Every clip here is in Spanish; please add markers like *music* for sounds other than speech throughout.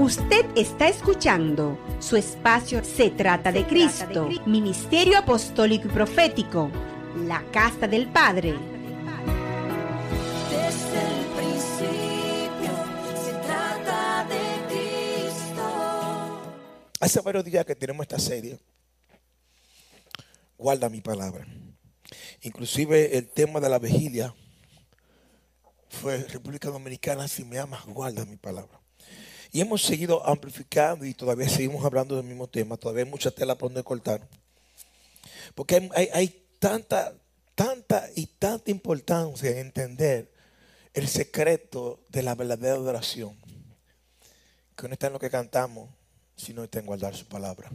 Usted está escuchando su espacio Se trata de Cristo, Ministerio Apostólico y Profético, la Casa del Padre. Desde el principio se trata de Cristo. Hace varios días que tenemos esta serie. Guarda mi palabra. Inclusive el tema de la vigilia fue República Dominicana, si me amas, guarda mi palabra. Y hemos seguido amplificando y todavía seguimos hablando del mismo tema. Todavía hay mucha tela por donde cortar. Porque hay, tanta, tanta y tanta importancia en entender el secreto de la verdadera adoración. Que no está en lo que cantamos, sino está en guardar su palabra.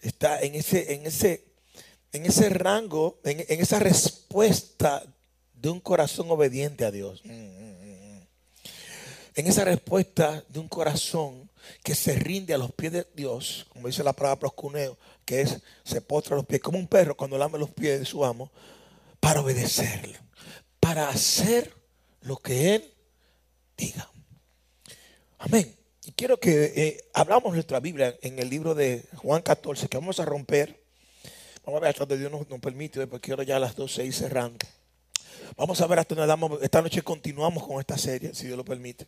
Está en ese, en ese, en ese rango, en, esa respuesta de un corazón obediente a Dios. Mm. En esa respuesta de un corazón que se rinde a los pies de Dios, como dice la palabra proscuneo, que es se postra los pies, como un perro cuando lame los pies de su amo, para obedecerle, para hacer lo que Él diga. Amén. Y quiero que eh, hablamos nuestra Biblia en el libro de Juan 14, que vamos a romper. Vamos a ver hasta donde Dios nos, nos permite, porque quiero ya a las 12 ir cerrando. Vamos a ver hasta donde damos. Esta noche continuamos con esta serie, si Dios lo permite,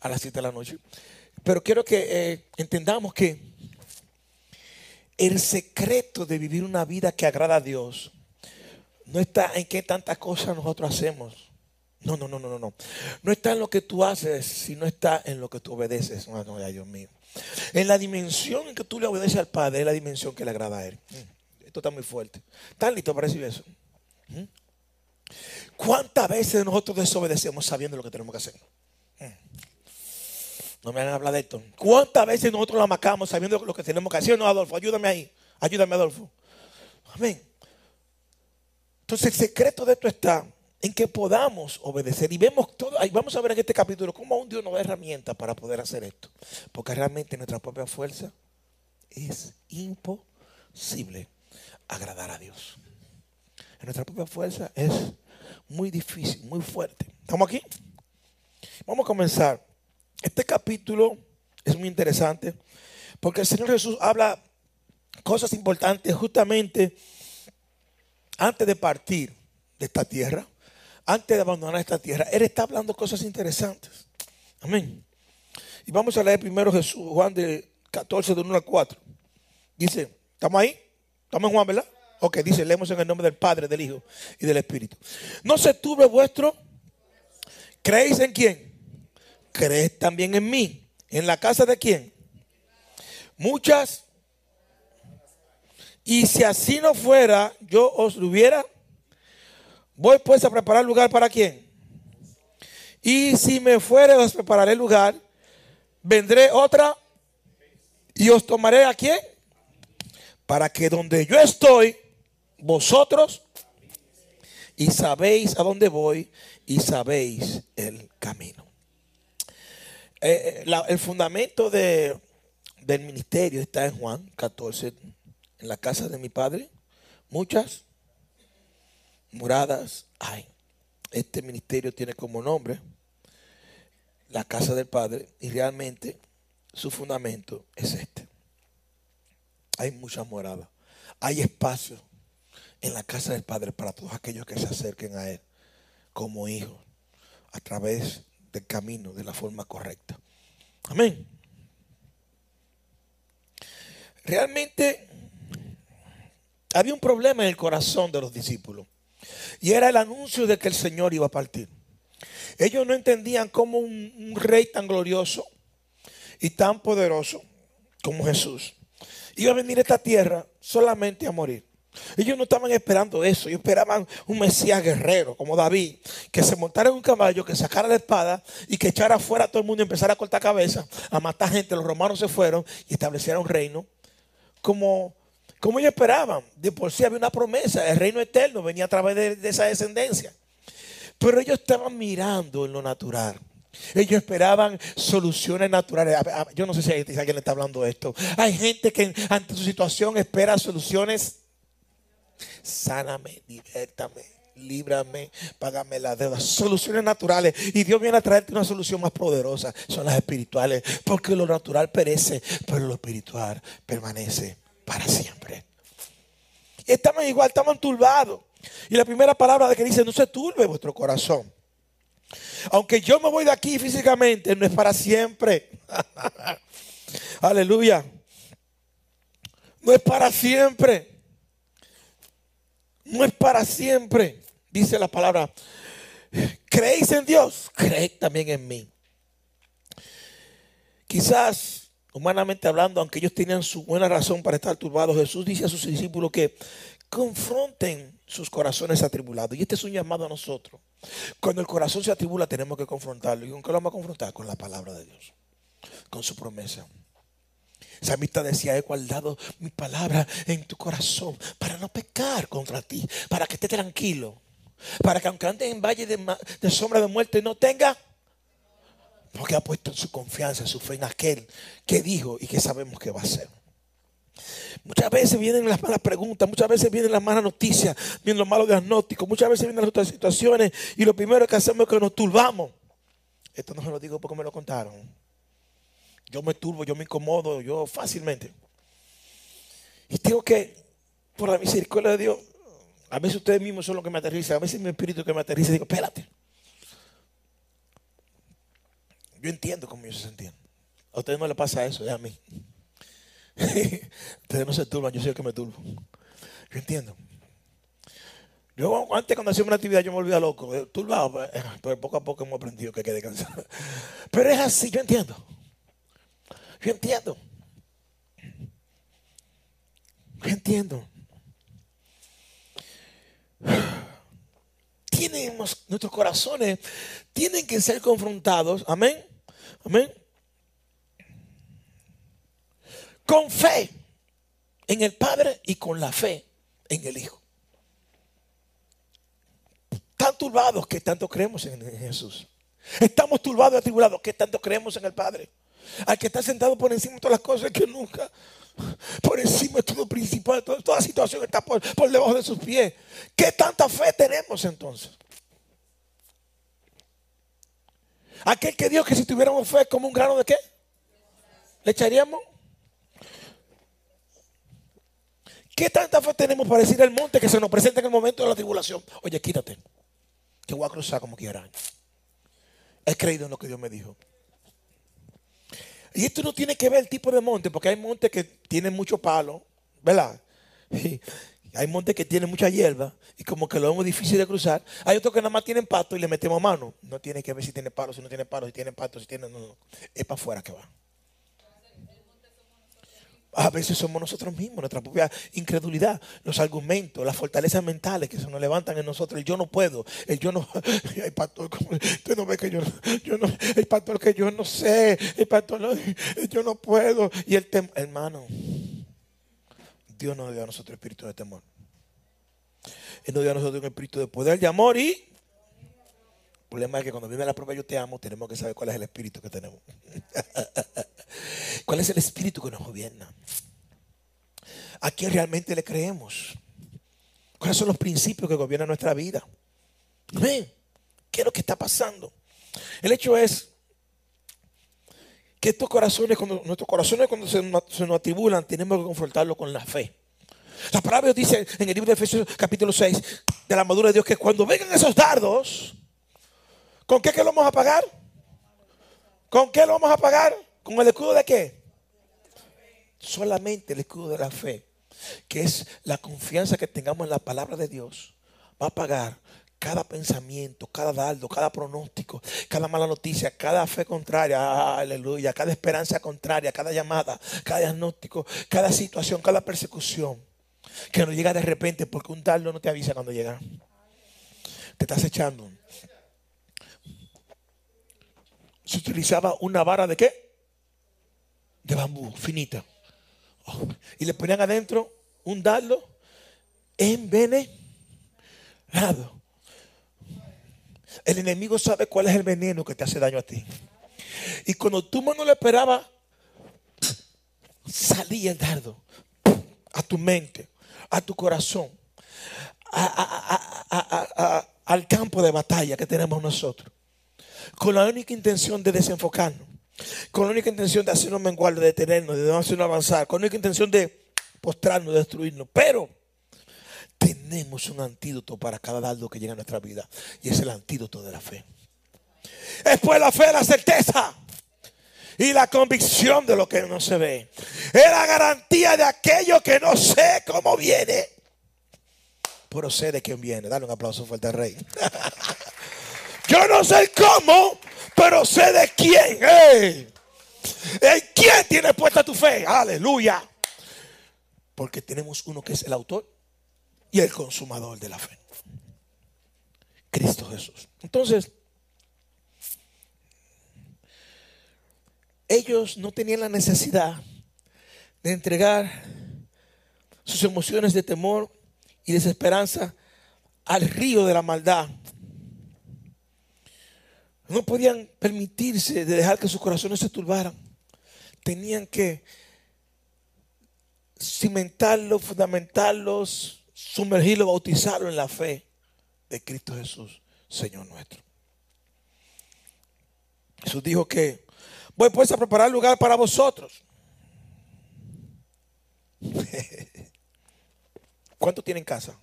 a las 7 de la noche. Pero quiero que eh, entendamos que el secreto de vivir una vida que agrada a Dios no está en qué tantas cosas nosotros hacemos. No, no, no, no, no, no. Está en lo que tú haces, sino está en lo que tú obedeces. No, Dios mío. En la dimensión en que tú le obedeces al Padre es la dimensión que le agrada a Él. Mm, Esto está muy fuerte. ¿Están listos para recibir eso? ¿Cuántas veces nosotros desobedecemos sabiendo lo que tenemos que hacer? Mm. No me hagan hablar de esto. ¿Cuántas veces nosotros la macamos sabiendo lo que tenemos que hacer? No, Adolfo, ayúdame ahí. Ayúdame, Adolfo. Amén. Entonces el secreto de esto está en que podamos obedecer. Y vemos todo, vamos a ver en este capítulo cómo aún Dios nos da herramientas para poder hacer esto. Porque realmente nuestra propia fuerza es imposible agradar a Dios. En nuestra propia fuerza es muy difícil, muy fuerte. ¿Estamos aquí? Vamos a comenzar. Este capítulo es muy interesante porque el Señor Jesús habla cosas importantes justamente antes de partir de esta tierra, antes de abandonar esta tierra, Él está hablando cosas interesantes. Amén. Y vamos a leer primero Jesús, Juan de 14, de 1 al 4. Dice, ¿estamos ahí? ¿Estamos en Juan, verdad? Ok, dice, leemos en el nombre del Padre, del Hijo y del Espíritu. No se turbe vuestro, ¿creéis en quién? Creed también en mí. ¿En la casa de quién? Muchas y si así no fuera, yo os lo hubiera. Voy pues a preparar lugar para quién. Y si me fuere, os prepararé lugar. Vendré otra y os tomaré a quién. Para que donde yo estoy, vosotros y sabéis a dónde voy y sabéis el camino. Eh, eh, el fundamento de- del ministerio está en Juan 14, en la casa de mi padre. Muchas moradas hay. Este ministerio tiene como nombre la casa del padre y realmente su fundamento es este. Hay muchas moradas. Hay espacio en la casa del padre para todos aquellos que se acerquen a él como hijos a través del camino de la forma correcta. Amén. Realmente había un problema en el corazón de los discípulos y era el anuncio de que el Señor iba a partir. Ellos no entendían cómo un, rey tan glorioso y tan poderoso como Jesús iba a venir a esta tierra solamente a morir. Ellos no estaban esperando eso, ellos esperaban un Mesías guerrero como David, que se montara en un caballo, que sacara la espada y que echara fuera a todo el mundo y empezara a cortar cabeza, a matar gente. Los romanos se fueron y establecieron un reino como, como ellos esperaban. De por sí había una promesa, el reino eterno venía a través de, esa descendencia. Pero ellos estaban mirando en lo natural. Ellos esperaban soluciones naturales. Yo no sé si alguien le está hablando de esto. Hay gente que ante su situación espera soluciones. Sáname, diviértame, líbrame, págame la deuda. Soluciones naturales. Y Dios viene a traerte una solución más poderosa. Son las espirituales. Porque lo natural perece, pero lo espiritual permanece para siempre. Estamos igual, estamos turbados. Y la primera palabra de que dice, no se turbe vuestro corazón. Aunque yo me voy de aquí físicamente, no es para siempre. *laughs* Aleluya. No es para siempre. No es para siempre. Dice la palabra. ¿Creéis en Dios? Creed también en mí. Quizás, humanamente hablando, aunque ellos tenían su buena razón para estar turbados, Jesús dice a sus discípulos que confronten sus corazones atribulados. Y este es un llamado a nosotros. Cuando el corazón se atribula, tenemos que confrontarlo. ¿Y con qué lo vamos a confrontar? Con la palabra de Dios, con su promesa. Samita decía, he guardado mi palabra en tu corazón para no pecar contra ti, para que esté tranquilo, para que aunque ande en valle de sombra de muerte no tenga, porque ha puesto su confianza, su fe en aquel que dijo y que sabemos que va a ser. Muchas veces vienen las malas preguntas, muchas veces vienen las malas noticias, vienen los malos diagnósticos, muchas veces vienen las otras situaciones y lo primero que hacemos es que nos turbamos. Esto no se lo digo porque me lo contaron. Yo me turbo, yo me incomodo, yo fácilmente. Y tengo que, por la misericordia de Dios, a veces ustedes mismos son los que me aterrizan, a veces mi espíritu que me aterriza digo, espérate. Yo entiendo cómo ellos se sentían. A ustedes no les pasa eso, es a mí. *laughs* ustedes no se turban, yo soy el que me turbo. Yo entiendo. Yo antes cuando hacía una actividad yo me volvía loco, eh, turbado, eh, pero poco a poco hemos aprendido que hay que descansar. *laughs* Pero es así, yo entiendo. Yo entiendo. Yo entiendo. Tenemos, nuestros corazones tienen que ser confrontados, amén, amén, con fe en el Padre y con la fe en el Hijo. Tan turbados que tanto creemos en Jesús. Estamos turbados y atribulados que tanto creemos en el Padre. Al que está sentado por encima de todas las cosas que nunca. Por encima de todo principal, toda, toda situación está por, por debajo de sus pies. ¿Qué tanta fe tenemos entonces? Aquel que dijo que si tuviéramos fe como un grano de qué? ¿Le echaríamos? ¿Qué tanta fe tenemos para decir al monte que se nos presenta en el momento de la tribulación? Oye, quítate, que voy a cruzar como quiera. He creído en lo que Dios me dijo. Y esto no tiene que ver el tipo de monte, porque hay montes que tienen mucho palo, ¿verdad? *laughs* Hay montes que tienen mucha hierba y como que lo vemos difícil de cruzar. Hay otros que nada más tienen pasto y le metemos mano. No tiene que ver si tiene palo, si no tiene palo, si tiene pasto, si tiene... No, no. Es para afuera que va. A veces somos nosotros mismos, nuestra propia incredulidad, los argumentos, las fortalezas mentales que se nos levantan en nosotros. El yo no puedo, el yo no. *laughs* Ay, pastor, usted no ve que yo, yo no. El pastor que yo no sé, el pastor, yo no puedo. Y el temor, hermano, Dios nos dio a nosotros espíritu de temor. Él nos dio a nosotros un espíritu de poder, de amor y. El problema es que cuando viene la prueba yo te amo, tenemos que saber cuál es el espíritu que tenemos. *laughs* ¿Cuál es el espíritu que nos gobierna? ¿A quién realmente le creemos? ¿Cuáles son los principios que gobiernan nuestra vida? Amén. ¿Qué es lo que está pasando? El hecho es que estos corazones, cuando, nuestros corazones cuando se, nos- atribulan, tenemos que confrontarlo con la fe. La palabra Dios dice en el libro de Efesios capítulo 6 de la madura de Dios que cuando vengan esos dardos, ¿con qué lo vamos a pagar? ¿Con qué lo vamos a pagar? ¿Con el escudo de qué? Solamente el escudo de la fe, que es la confianza que tengamos en la palabra de Dios, va a pagar cada pensamiento, cada dardo, cada pronóstico, cada mala noticia, cada fe contraria, aleluya, cada esperanza contraria, cada llamada, cada diagnóstico, cada situación, cada persecución que nos llega de repente porque un dardo no te avisa cuando llega. Te estás echando. Se utilizaba una vara de qué? De bambú, finita. Y le ponían adentro un dardo envenenado. El enemigo sabe cuál es el veneno que te hace daño a ti. Y cuando tú más no lo esperabas, salía el dardo a tu mente, a tu corazón, al campo de batalla que tenemos nosotros, con la única intención de desenfocarnos, con la única intención de hacernos menguar, de detenernos, de no hacernos avanzar, con la única intención de postrarnos, de destruirnos. Pero tenemos un antídoto para cada dardo que llega a nuestra vida, y es el antídoto de la fe. Después la fe, la certeza y la convicción de lo que no se ve. Es la garantía de aquello que no sé cómo viene. Pero sé de quién viene. Dale un aplauso fuerte al rey. *laughs* Yo no sé cómo, pero sé de quién. ¡Ey! ¿En quién tienes puesta tu fe? Aleluya. Porque tenemos uno que es el autor y el consumador de la fe. Cristo Jesús. Entonces, ellos no tenían la necesidad de entregar sus emociones de temor y desesperanza al río de la maldad. No podían permitirse de dejar que sus corazones se turbaran. Tenían que cimentarlos, fundamentarlos, sumergirlos, bautizarlos en la fe de Cristo Jesús, Señor nuestro. Jesús dijo que voy pues a preparar lugar para vosotros. *laughs* ¿Cuántos tienen casa?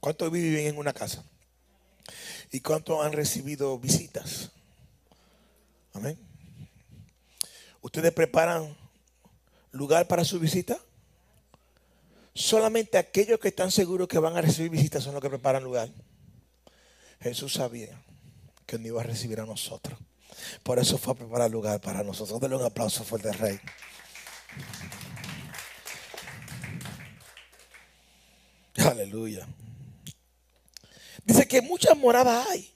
¿Cuántos viven en una casa? ¿Y cuántos han recibido visitas? Amén. ¿Ustedes preparan lugar para su visita? Solamente aquellos que están seguros que van a recibir visitas son los que preparan lugar. Jesús sabía que no iba a recibir a nosotros. Por eso fue a preparar lugar para nosotros. Denle un aplauso fuerte al Rey. Aleluya. Dice que muchas moradas hay.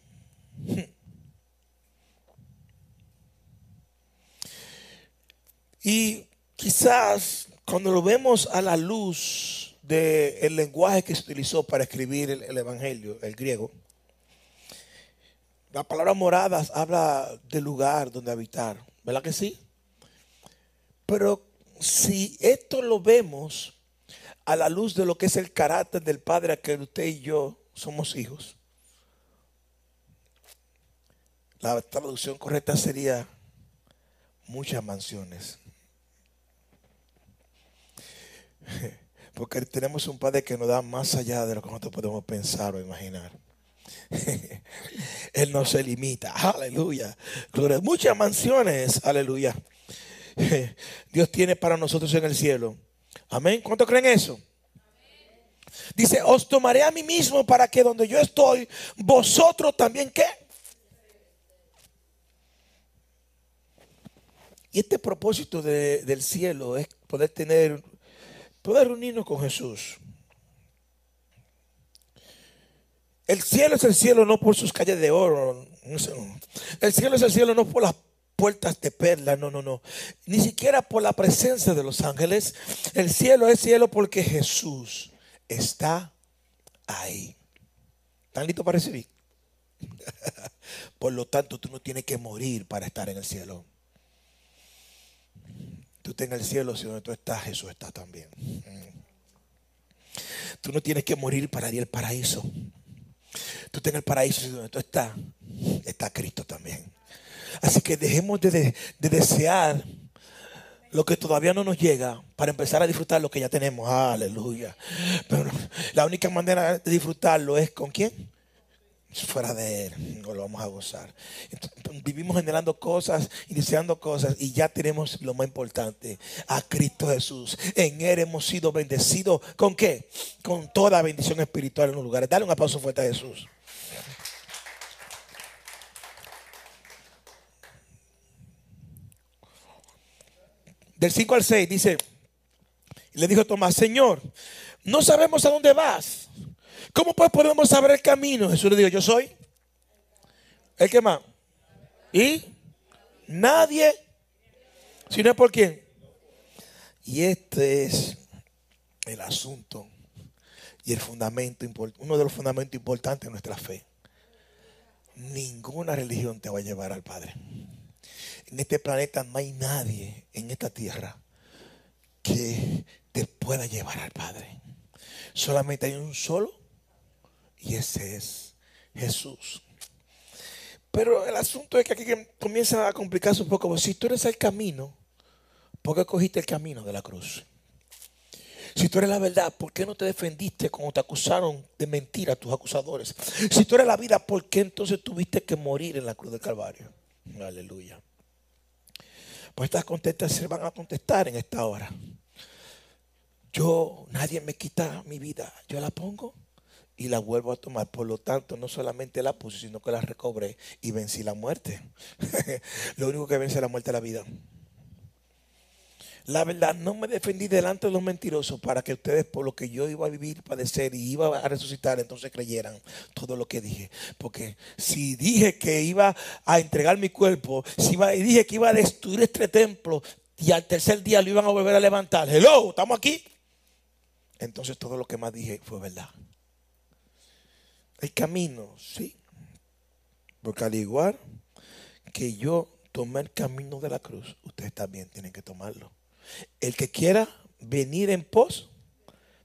Y quizás cuando lo vemos a la luz del lenguaje que se utilizó para escribir el, el Evangelio, el griego, la palabra moradas habla de lugar donde habitar, ¿verdad que sí? Pero si esto lo vemos a la luz de lo que es el carácter del Padre a usted y yo somos hijos, la traducción correcta sería muchas mansiones. *laughs* Porque tenemos un Padre que nos da más allá de lo que nosotros podemos pensar o imaginar. *laughs* Él no se limita. Aleluya. Muchas mansiones. Aleluya. *laughs* Dios tiene para nosotros en el cielo. Amén. ¿Cuánto creen eso? Dice, os tomaré a mí mismo para que donde yo estoy, vosotros también qué. Y este propósito de- del cielo es poder tener, poder reunirnos con Jesús. El cielo es el cielo no por sus calles de oro. El cielo es el cielo no por las puertas de perla, no, no, no. Ni siquiera por la presencia de los ángeles. El cielo es cielo porque Jesús está ahí. ¿Están listos para recibir? *laughs* Por lo tanto, tú no tienes que morir para estar en el cielo. Tú estás en el cielo, si donde tú estás, Jesús está también. Tú no tienes que morir para ir al paraíso. Tú estás en el paraíso, y donde tú estás, está Cristo también. Así que dejemos de, de- de desear lo que todavía no nos llega para empezar a disfrutar lo que ya tenemos. Aleluya. Pero la única manera de disfrutarlo es con quién? Fuera de Él, no lo vamos a gozar. Vivimos generando cosas y deseando cosas y ya tenemos lo más importante, a Cristo Jesús. En Él hemos sido bendecidos. ¿Con qué? Con toda bendición espiritual en los lugares. Dale un aplauso fuerte a Jesús. Del 5 al 6 dice, le dijo Tomás, Señor, no sabemos a dónde vas. ¿Cómo pues podemos saber el camino? Jesús le dijo, yo soy. ¿El que más? ¿Y? Nadie. Si no es por quién. Y este es el asunto y el fundamento, uno de los fundamentos importantes de nuestra fe. Ninguna religión te va a llevar al Padre. En este planeta no hay nadie en esta tierra que te pueda llevar al Padre. Solamente hay un solo Y ese es Jesús. Pero el asunto es que aquí comienza a complicarse un poco. Si tú eres el camino, ¿por qué cogiste el camino de la cruz? Si tú eres la verdad, ¿por qué no te defendiste cuando te acusaron de mentira a tus acusadores? Si tú eres la vida, ¿por qué entonces tuviste que morir en la cruz del Calvario? Aleluya. Pues estas contestas se van a contestar en esta hora. Yo, nadie me quita mi vida. Yo la pongo y la vuelvo a tomar. Por lo tanto, no solamente la puse, sino que la recobré y vencí la muerte. *laughs* lo único que vence la muerte es la vida. La verdad, no me defendí delante de los mentirosos para que ustedes, por lo que yo iba a vivir, padecer y iba a resucitar, entonces creyeran todo lo que dije. Porque si dije que iba a entregar mi cuerpo, si dije que iba a destruir este templo y al tercer día lo iban a volver a levantar, hello, estamos aquí. Entonces todo lo que más dije fue verdad. El camino, sí. Porque al igual que yo tomé el camino de la cruz, ustedes también tienen que tomarlo. El que quiera venir en pos,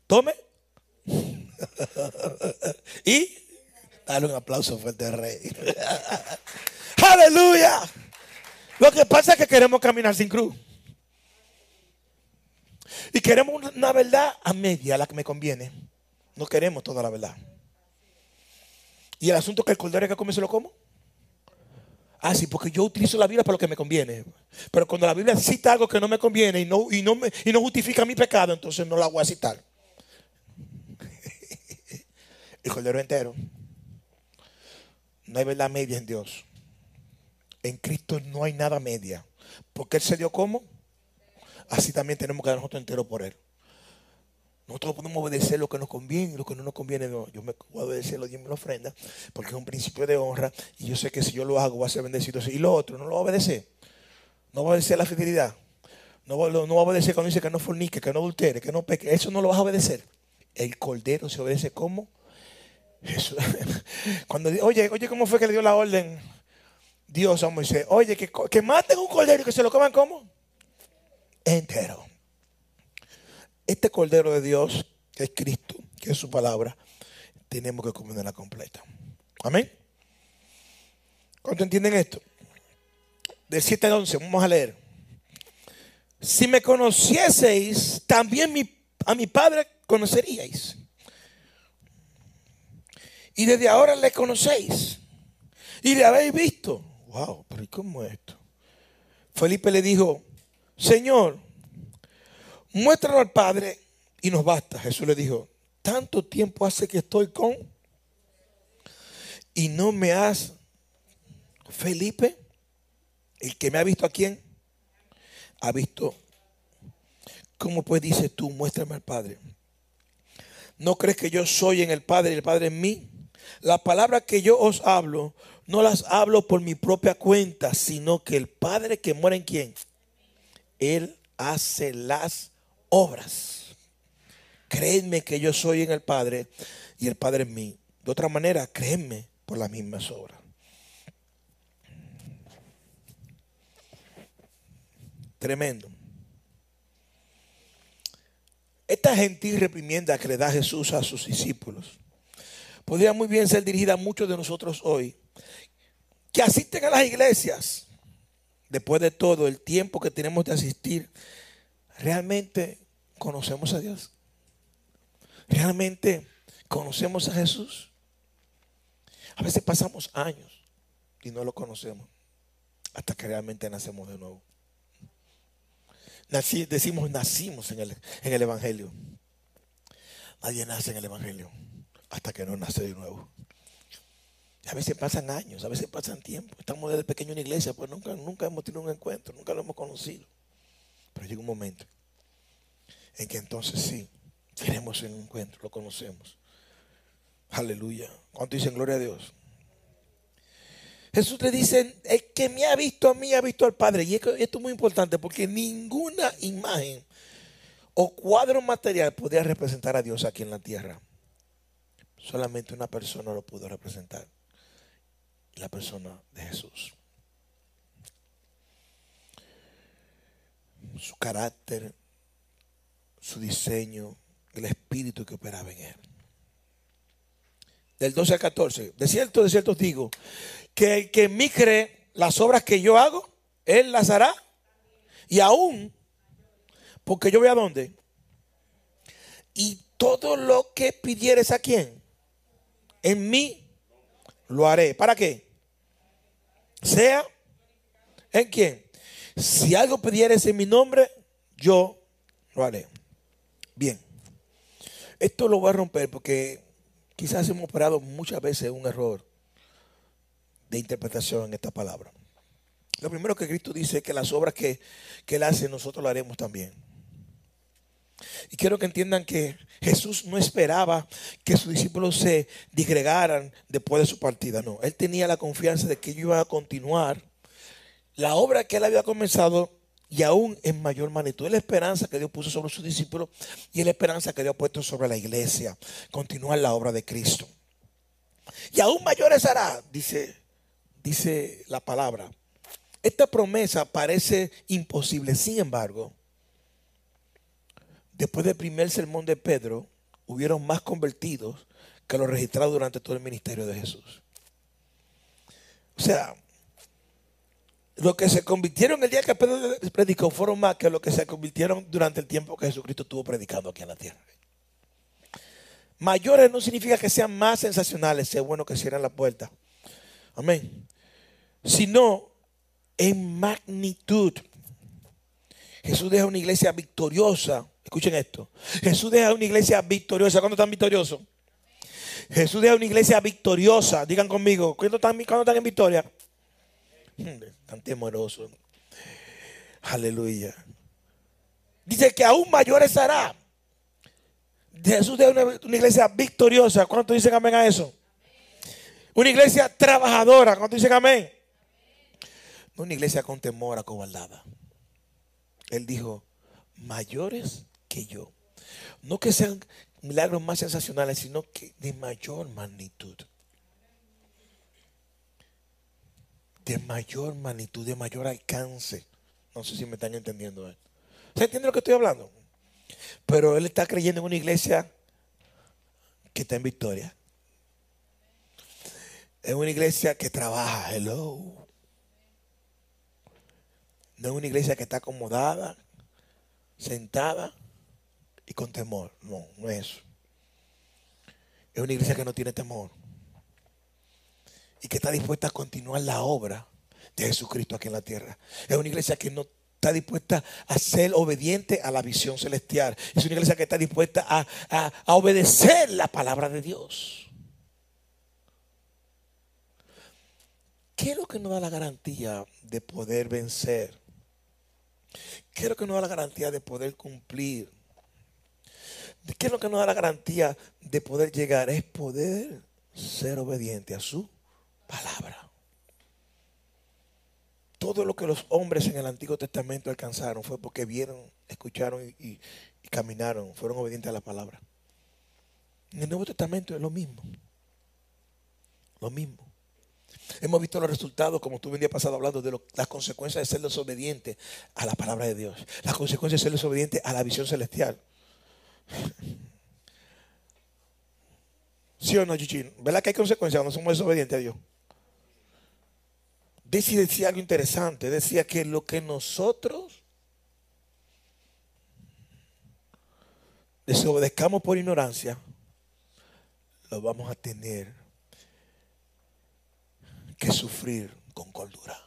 tome. *laughs* y dale un aplauso fuerte al rey. *laughs* Aleluya. Lo que pasa es que queremos caminar sin cruz. Y queremos una verdad a media, la que me conviene. No queremos toda la verdad. Y el asunto que el cordero que come se lo como. Ah, sí, porque yo utilizo la Biblia para lo que me conviene. Pero cuando la Biblia cita algo que no me conviene y no, y no, me, y no justifica mi pecado, entonces no la voy a citar. *laughs* El cordero entero. No hay verdad media en Dios. En Cristo no hay nada media. Porque Él se dio como. Así también tenemos que dar nosotros entero por Él. Nosotros podemos obedecer lo que nos conviene y lo que no nos conviene. No. Yo me voy a obedecer los diez mil ofrendas porque es un principio de honra y yo sé que si yo lo hago voy a ser bendecido. Y lo otro, no lo voy a obedecer. No voy a obedecer la fidelidad. No, voy- no voy a obedecer cuando dice que no fornique, que no adultere, que no peque. Eso no lo vas a obedecer. El cordero se obedece como Jesús. *laughs* Cuando oye, oye, ¿cómo fue que le dio la orden Dios a Moisés? Oye, que, que maten un cordero y que se lo coman como entero. Este cordero de Dios, que es Cristo, que es su palabra, tenemos que comerla completa. Amén. ¿Cuánto entienden esto? Del 7 al 11, vamos a leer. Si me conocieseis, también a mi Padre conoceríais. Y desde ahora le conocéis. Y le habéis visto. Wow, pero ¿y cómo es esto? Felipe le dijo, Señor, muéstralo al Padre y nos basta. Jesús le dijo, tanto tiempo hace que estoy con y no me has, Felipe, el que me ha visto a quién, ha visto, ¿cómo pues dices tú, muéstrame al Padre? ¿No crees que yo soy en el Padre y el Padre en mí? Las palabras que yo os hablo, no las hablo por mi propia cuenta, sino que el Padre que muere en quién, Él hace las obras. Créeme que yo soy en el Padre y el Padre en mí. De otra manera, créeme por las mismas obras. Tremendo. Esta gentil reprimienda que le da Jesús a sus discípulos podría muy bien ser dirigida a muchos de nosotros hoy que asisten a las iglesias. Después de todo el tiempo que tenemos de asistir, ¿realmente conocemos a Dios? ¿Realmente conocemos a Jesús? A veces pasamos años y no lo conocemos hasta que realmente nacemos de nuevo. Decimos nacimos en el, en el Evangelio. Nadie nace en el Evangelio hasta que no nace de nuevo. A veces pasan años, a veces pasan tiempo. Estamos desde pequeño en la iglesia, pues nunca, nunca hemos tenido un encuentro, nunca lo hemos conocido. Pero llega un momento en que entonces sí, tenemos un encuentro, lo conocemos. Aleluya. ¿Cuánto dicen gloria a Dios? Jesús le dice, el que me ha visto a mí ha visto al Padre. Y esto es muy importante porque ninguna imagen o cuadro material podía representar a Dios aquí en la tierra. Solamente una persona lo pudo representar. La persona de Jesús. Su carácter, su diseño, el espíritu que operaba en él. del 12 al 14. De cierto, de cierto os digo, que el que en mí cree las obras que yo hago, él las hará. Y aún, porque yo voy a dónde. Y todo lo que pidieres a quién, en mí lo haré. ¿Para qué? Sea en quién. Si algo pidieres en mi nombre, yo lo haré. Bien. Esto lo voy a romper porque quizás hemos operado muchas veces un error de interpretación en esta palabra. Lo primero que Cristo dice es que las obras que, que Él hace, nosotros lo haremos también. Y quiero que entiendan que Jesús no esperaba que sus discípulos se disgregaran después de su partida. No, Él tenía la confianza de que ellos iban a continuar la obra que Él había comenzado y aún en mayor magnitud. Es la esperanza que Dios puso sobre sus discípulos y es la esperanza que Dios ha puesto sobre la iglesia. Continuar la obra de Cristo. Y aún mayores hará, dice, dice la palabra. Esta promesa parece imposible, sin embargo, después del primer sermón de Pedro, hubieron más convertidos que los registrados durante todo el ministerio de Jesús. O sea, los que se convirtieron el día que Pedro predicó fueron más que los que se convirtieron durante el tiempo que Jesucristo estuvo predicando aquí en la tierra. Mayores no significa que sean más sensacionales, sea bueno que cierren la puerta. Amén. Sino en magnitud. Jesús deja una iglesia victoriosa. Escuchen esto. Jesús deja una iglesia victoriosa. ¿Cuándo están victoriosos? Jesús deja una iglesia victoriosa. Digan conmigo. ¿Cuándo están, cuándo están en victoria? Tan temeroso. Aleluya. Dice que aún mayores hará. Jesús deja una, una iglesia victoriosa. ¿Cuántos dicen amén a eso? Una iglesia trabajadora. ¿Cuántos dicen amén? No una iglesia con temor, acobardada. Él dijo, mayores que yo. No que sean milagros más sensacionales, sino que de mayor magnitud. De mayor magnitud, de mayor alcance. No sé si me están entendiendo. ¿eh? ¿Se entiende lo que estoy hablando? Pero él está creyendo en una iglesia que está en victoria. Es una iglesia que trabaja. Hello. No es una iglesia que está acomodada, sentada y con temor. No, no es eso. Es una iglesia que no tiene temor. Y que está dispuesta a continuar la obra de Jesucristo aquí en la tierra. Es una iglesia que no está dispuesta a ser obediente a la visión celestial. Es una iglesia que está dispuesta a, a, obedecer la palabra de Dios. ¿Qué es lo que nos da la garantía de poder vencer? ¿Qué es lo que nos da la garantía de poder cumplir? ¿Qué es lo que nos da la garantía de poder llegar? Es poder ser obediente a su palabra. Todo lo que los hombres en el Antiguo Testamento alcanzaron fue porque vieron, escucharon y, caminaron, fueron obedientes a la palabra. En el Nuevo Testamento es lo mismo. Lo mismo. Hemos visto los resultados, como tú el día pasado hablando, de las consecuencias de ser desobediente a la palabra de Dios. Las consecuencias de ser desobediente a la visión celestial. *laughs* ¿Sí o no, Chichín? ¿Verdad que hay consecuencias cuando somos desobedientes a Dios? Desi decía algo interesante. Decía que lo que nosotros desobedezcamos por ignorancia, lo vamos a tener que sufrir con cordura.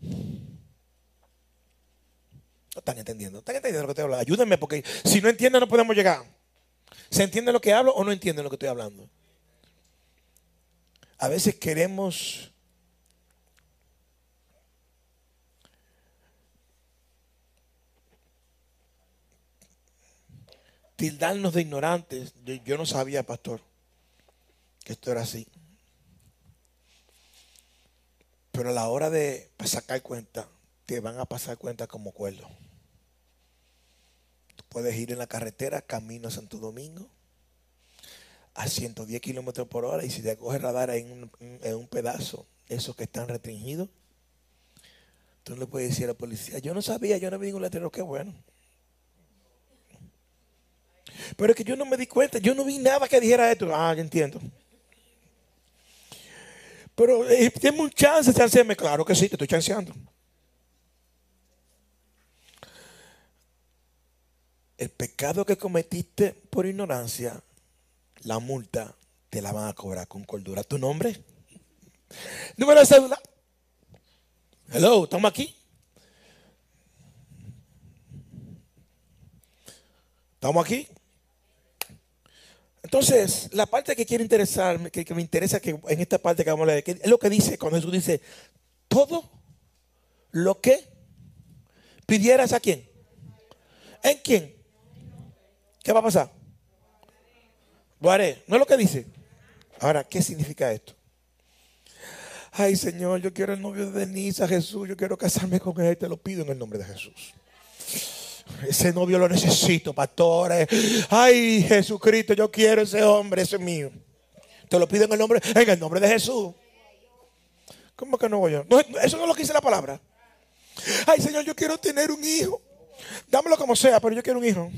¿No están entendiendo? ¿Están entendiendo lo que estoy hablando? Ayúdenme porque si no entienden no podemos llegar. ¿Se entiende lo que hablo o no entienden lo que estoy hablando? A veces queremos tildarnos de ignorantes. Yo, no sabía, pastor, que esto era así. Pero a la hora de sacar cuenta, te van a pasar cuenta como cuerdo. Tú puedes ir en la carretera camino a Santo Domingo a 110 kilómetros por hora y si te coge radar en un, en un pedazo, esos que están restringidos, tú no le puedes decir a la policía, yo no sabía, yo no vi ningún letrero, qué bueno. Pero es que yo no me di cuenta, yo no vi nada que dijera esto. Ah, yo entiendo. Pero eh, tiene un chance de chancearme. Claro que sí, te estoy chanceando. El pecado que cometiste por ignorancia, la multa te la van a cobrar con cordura. ¿Tu nombre? Número de cédula. Hello, ¿estamos aquí? ¿Estamos aquí? Entonces, la parte que quiero interesarme, que, me interesa que en esta parte que vamos a leer, es lo que dice cuando Jesús dice, todo lo que pidieras a quién. ¿En quién? ¿Qué va a pasar? Lo. ¿No es lo que dice? Ahora, ¿qué significa esto? Ay, Señor, yo quiero el novio de Denise, a Jesús, yo quiero casarme con él, te lo pido en el nombre de Jesús. Ese novio lo necesito, pastores. Ay, Jesucristo, yo quiero ese hombre, ese es mío. Te lo pido en el nombre, en el nombre de Jesús. ¿Cómo que no voy yo? No, eso no lo que dice la palabra. Ay, Señor, yo quiero tener un hijo. Dámelo como sea, pero yo quiero un hijo.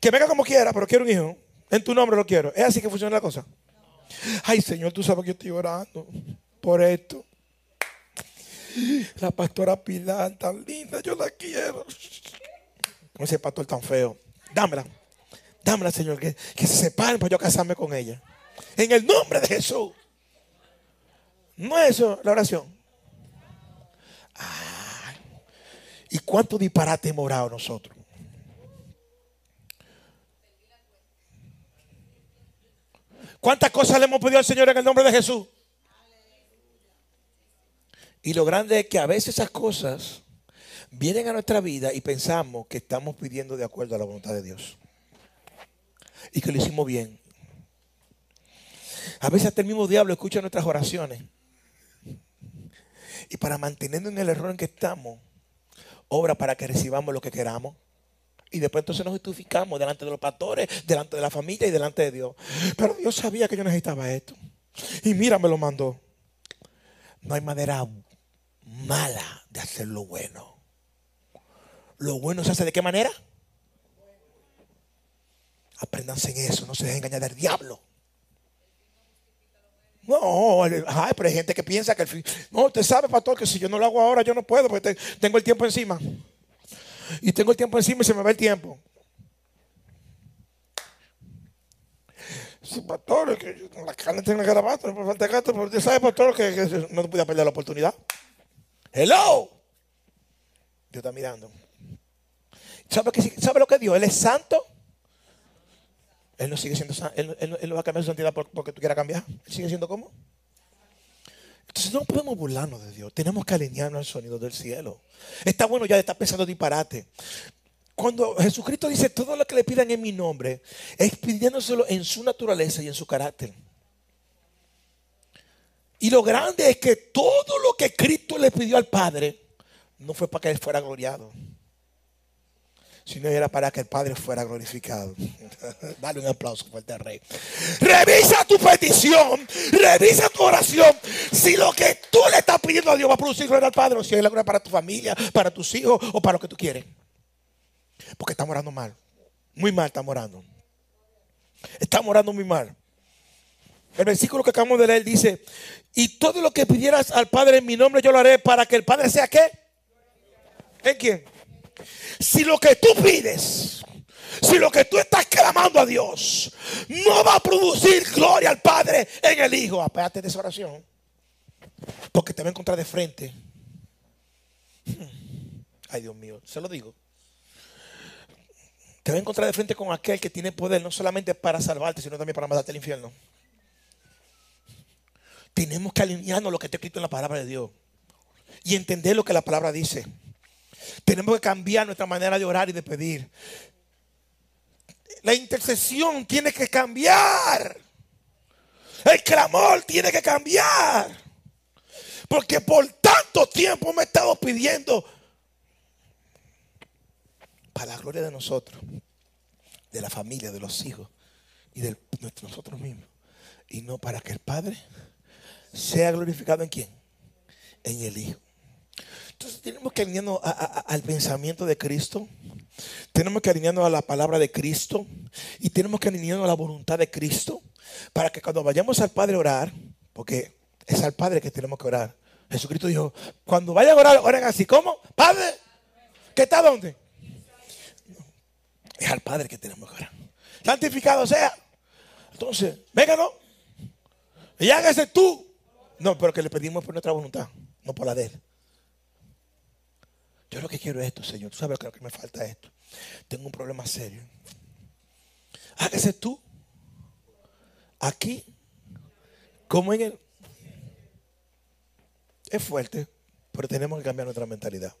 Que venga como quiera, pero quiero un hijo. En tu nombre lo quiero. Es así que funciona la cosa. Ay, Señor, tú sabes que yo estoy orando por esto. La pastora Pilar, tan linda, yo la quiero. Ese pastor tan feo. Dámela. Dámela, Señor, que, que se separen para yo casarme con ella. En el nombre de Jesús. No es eso la oración. ¿Y cuánto disparate hemos orado nosotros? ¿Cuántas cosas le hemos pedido al Señor en el nombre de Jesús? Y lo grande es que a veces esas cosas vienen a nuestra vida y pensamos que estamos pidiendo de acuerdo a la voluntad de Dios. Y que lo hicimos bien. A veces hasta el mismo diablo escucha nuestras oraciones. Y para mantenernos en el error en que estamos, obra para que recibamos lo que queramos. Y después entonces nos justificamos delante de los pastores, delante de la familia y delante de Dios. Pero Dios sabía que yo necesitaba esto. Y mira, me lo mandó. No hay manera mala de hacer lo bueno. Lo bueno se hace de qué manera? Apréndanse en eso, no se dejen engañar del diablo. No, ay, pero hay gente que piensa que el fin. No, usted sabe, pastor, que si yo no lo hago ahora, yo no puedo, porque te- tengo el tiempo encima. Y tengo el tiempo encima y se me va el tiempo. Sí, pastor, que la carne tiene garabato, no falta gato, pero usted que, que no podía perder la oportunidad. Hello. Dios está mirando. ¿Sabe, que, ¿Sabe lo que Dios? Él es santo. Él no sigue siendo santo. Él, él- no va a cambiar su santidad por- porque tú quieras cambiar. Él sigue siendo como. Entonces no podemos burlarnos de Dios. Tenemos que alinearnos al sonido del cielo. Está bueno ya de estar pensando disparate. Cuando Jesucristo dice todo lo que le pidan en mi nombre, es pidiéndoselo en su naturaleza y en su carácter. Y lo grande es que todo lo que Cristo le pidió al Padre no fue para que Él fuera gloriado, sino era para que el Padre fuera glorificado. *laughs* Dale un aplauso fuerte al Rey. Revisa tu petición, revisa tu oración. Si lo que tú le estás pidiendo a Dios va a producir gloria al Padre, o si es la gloria para tu familia, para tus hijos o para lo que tú quieres. Porque estamos orando mal. Muy mal estamos orando. Estamos orando muy mal. El versículo que acabamos de leer dice, y todo lo que pidieras al Padre en mi nombre yo lo haré para que el Padre sea qué? ¿En quién? Si lo que tú pides, si lo que tú estás clamando a Dios no va a producir gloria al Padre en el Hijo, apégate de esa oración. Porque te va a encontrar de frente. Ay, Dios mío, se lo digo. Te va a encontrar de frente con aquel que tiene poder no solamente para salvarte, sino también para mandarte al infierno. Tenemos que alinearnos lo que está escrito en la palabra de Dios y entender lo que la palabra dice. Tenemos que cambiar nuestra manera de orar y de pedir. La intercesión tiene que cambiar. El clamor tiene que cambiar. Porque por tanto tiempo me he estado pidiendo para la gloria de nosotros, de la familia, de los hijos y de nosotros mismos. Y no para que el Padre sea glorificado en quién? En el Hijo. Entonces tenemos que alinearnos al pensamiento de Cristo. Tenemos que alinearnos a la palabra de Cristo. Y tenemos que alinearnos a la voluntad de Cristo. Para que cuando vayamos al Padre a orar, porque Es al Padre que tenemos que orar. Jesucristo dijo, cuando vayan a orar, oren así. ¿Cómo? Padre, ¿que está dónde? Es al Padre que tenemos que orar. Santificado sea. Entonces, venga, ¿no? Y hágase tú. No, pero que le pedimos por nuestra voluntad, no por la de él. Yo lo que quiero es esto, Señor. Tú sabes lo que me falta es esto. Tengo un problema serio. Hágase tú. Aquí. Como en el. Es fuerte, pero tenemos que cambiar nuestra mentalidad.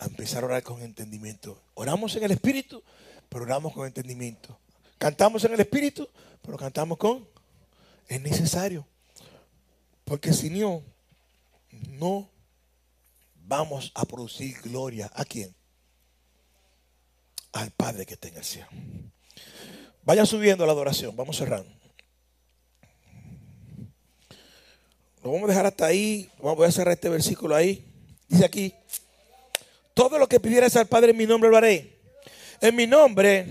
A empezar a orar con entendimiento. Oramos en el Espíritu, pero oramos con entendimiento. Cantamos en el Espíritu, pero cantamos con... Es necesario. Porque si no, no vamos a producir gloria. ¿A quién? Al Padre que está en el cielo. Vaya subiendo la adoración. Vamos cerrando. Lo vamos a dejar hasta ahí. Voy a cerrar este versículo ahí. Dice aquí, todo lo que pidieras al Padre en mi nombre lo haré. En mi nombre,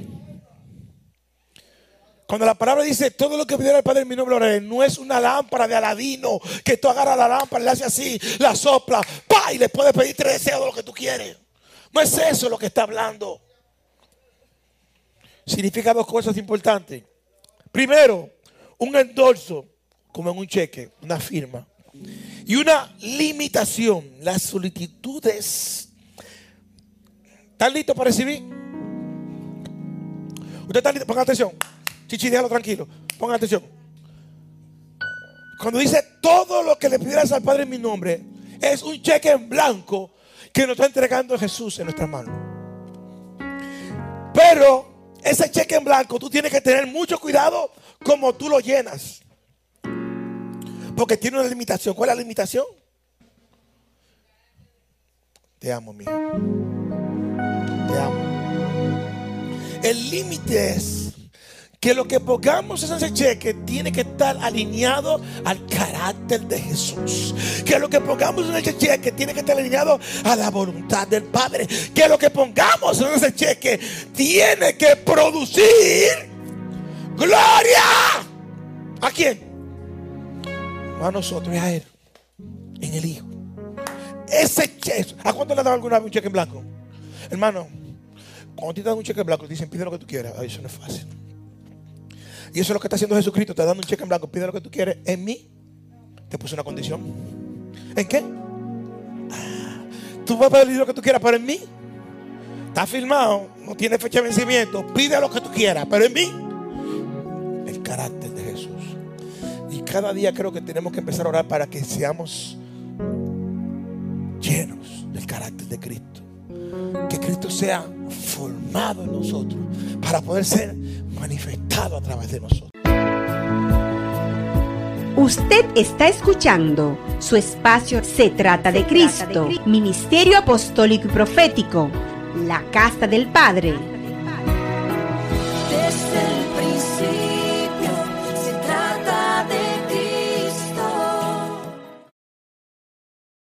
cuando la palabra dice todo lo que pidiera al Padre en mi nombre lo haré, no es una lámpara de aladino que tú agarras la lámpara, le haces así, la sopla, pa, y le puedes pedir tres deseos de lo que tú quieres. No es eso lo que está hablando. Significa dos cosas importantes. Primero, un endorso como en un cheque, una firma. Y una limitación, las solicitudes. ¿Están listos para recibir? ¿Usted está listo? Pongan atención. Chichi, déjalo tranquilo. Pongan atención. Cuando dice todo lo que le pidieras al Padre en mi nombre, es un cheque en blanco que nos está entregando Jesús en nuestras manos. Pero ese cheque en blanco tú tienes que tener mucho cuidado como tú lo llenas. Porque tiene una limitación. ¿Cuál es la limitación? Te amo, mi El límite es que lo que pongamos en ese cheque tiene que estar alineado al carácter de Jesús. Que lo que pongamos en ese cheque tiene que estar alineado a la voluntad del Padre. Que lo que pongamos en ese cheque tiene que producir gloria. ¿A quién? A nosotros, es a Él. En el Hijo. Ese cheque. ¿A cuánto le han dado alguna vez un cheque en blanco? Hermano, cuando te dan un cheque en blanco, te dicen pide lo que tú quieras. Eso no es fácil. Y eso es lo que está haciendo Jesucristo. Te dando un cheque en blanco, pide lo que tú quieres. En mí, te puse una condición. ¿En qué? Ah, tú vas a pedir lo que tú quieras, pero en mí está firmado, no tiene fecha de vencimiento. Pide lo que tú quieras, pero en mí, el carácter de Jesús. Y cada día creo que tenemos que empezar a orar para que seamos llenos del carácter de Cristo. Que Cristo sea formado en nosotros para poder ser manifestado a través de nosotros. Usted está escuchando su espacio Se trata de Cristo, Ministerio Apostólico y Profético, la Casa del Padre.